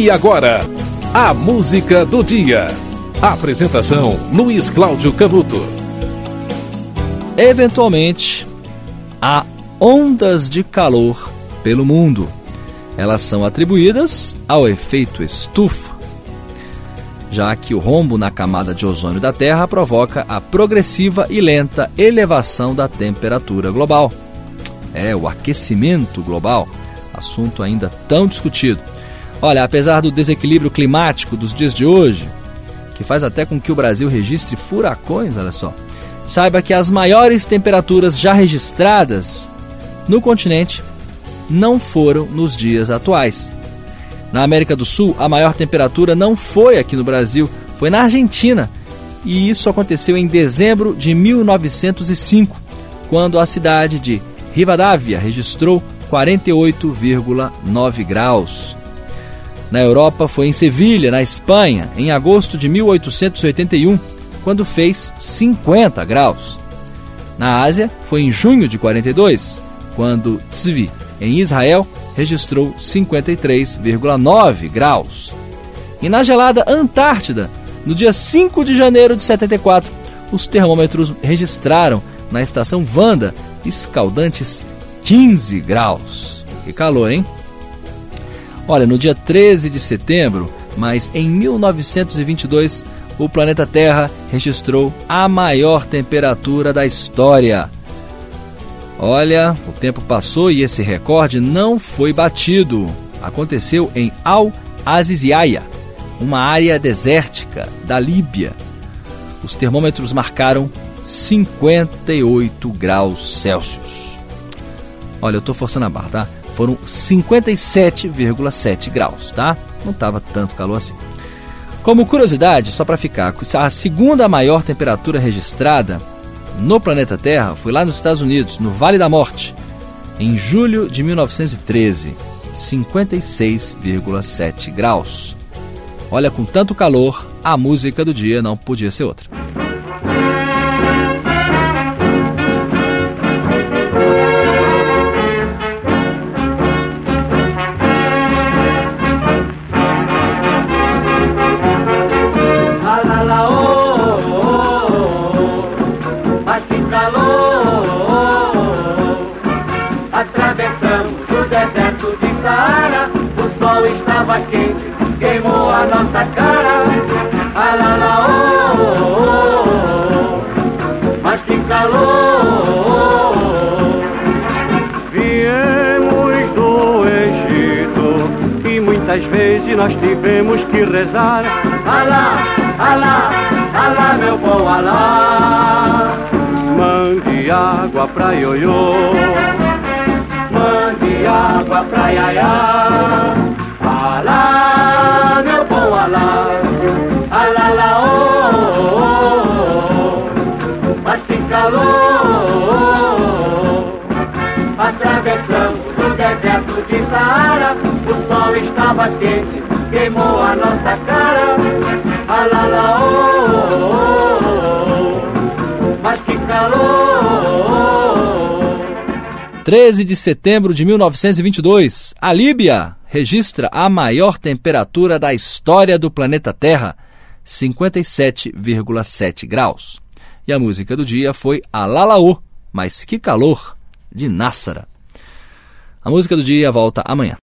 E agora, a música do dia. Apresentação: Luiz Cláudio Canuto. Eventualmente, há ondas de calor pelo mundo. Elas são atribuídas ao efeito estufa, já que o rombo na camada de ozônio da Terra provoca a progressiva e lenta elevação da temperatura global. É o aquecimento global, assunto ainda tão discutido. Olha, apesar do desequilíbrio climático dos dias de hoje, que faz até com que o Brasil registre furacões, olha só, saiba que as maiores temperaturas já registradas no continente não foram nos dias atuais. Na América do Sul, a maior temperatura não foi aqui no Brasil, foi na Argentina. E isso aconteceu em dezembro de 1905, quando a cidade de Rivadavia registrou 48,9 graus. Na Europa foi em Sevilha, na Espanha, em agosto de 1881, quando fez 50 graus. Na Ásia foi em junho de 42, quando Tzvi, em Israel, registrou 53,9 graus. E na gelada Antártida, no dia 5 de janeiro de 74, os termômetros registraram na estação Vanda escaldantes 15 graus. Que calor, hein? Olha, no dia 13 de setembro, mas em 1922, o planeta Terra registrou a maior temperatura da história. Olha, o tempo passou e esse recorde não foi batido. Aconteceu em Al-Aziziaya, uma área desértica da Líbia. Os termômetros marcaram 58 graus Celsius. Olha, eu estou forçando a barra, tá? Foram 57,7 graus, tá? Não estava tanto calor assim. Como curiosidade, só para ficar, a segunda maior temperatura registrada no planeta Terra foi lá nos Estados Unidos, no Vale da Morte, em julho de 1913, 56,7 graus. Olha, com tanto calor, a música do dia não podia ser outra. Estava quente, queimou a nossa cara. Lá, lá, oh, oh, oh, mas que calor. Viemos do Egito e muitas vezes nós tivemos que rezar. Alá, alá, alá, meu bom alá. Mande água pra ioiô. Água pra iaiá. Alá, meu bom alá, alá, lá, oh, oh, oh, mas tem calor. Atravessamos o deserto de Saara, o sol estava quente, queimou a nossa cara. 13 de setembro de 1922, a Líbia registra a maior temperatura da história do planeta Terra, 57,7 graus. E a música do dia foi Alalaô, mas que calor, de Nássara. A música do dia volta amanhã.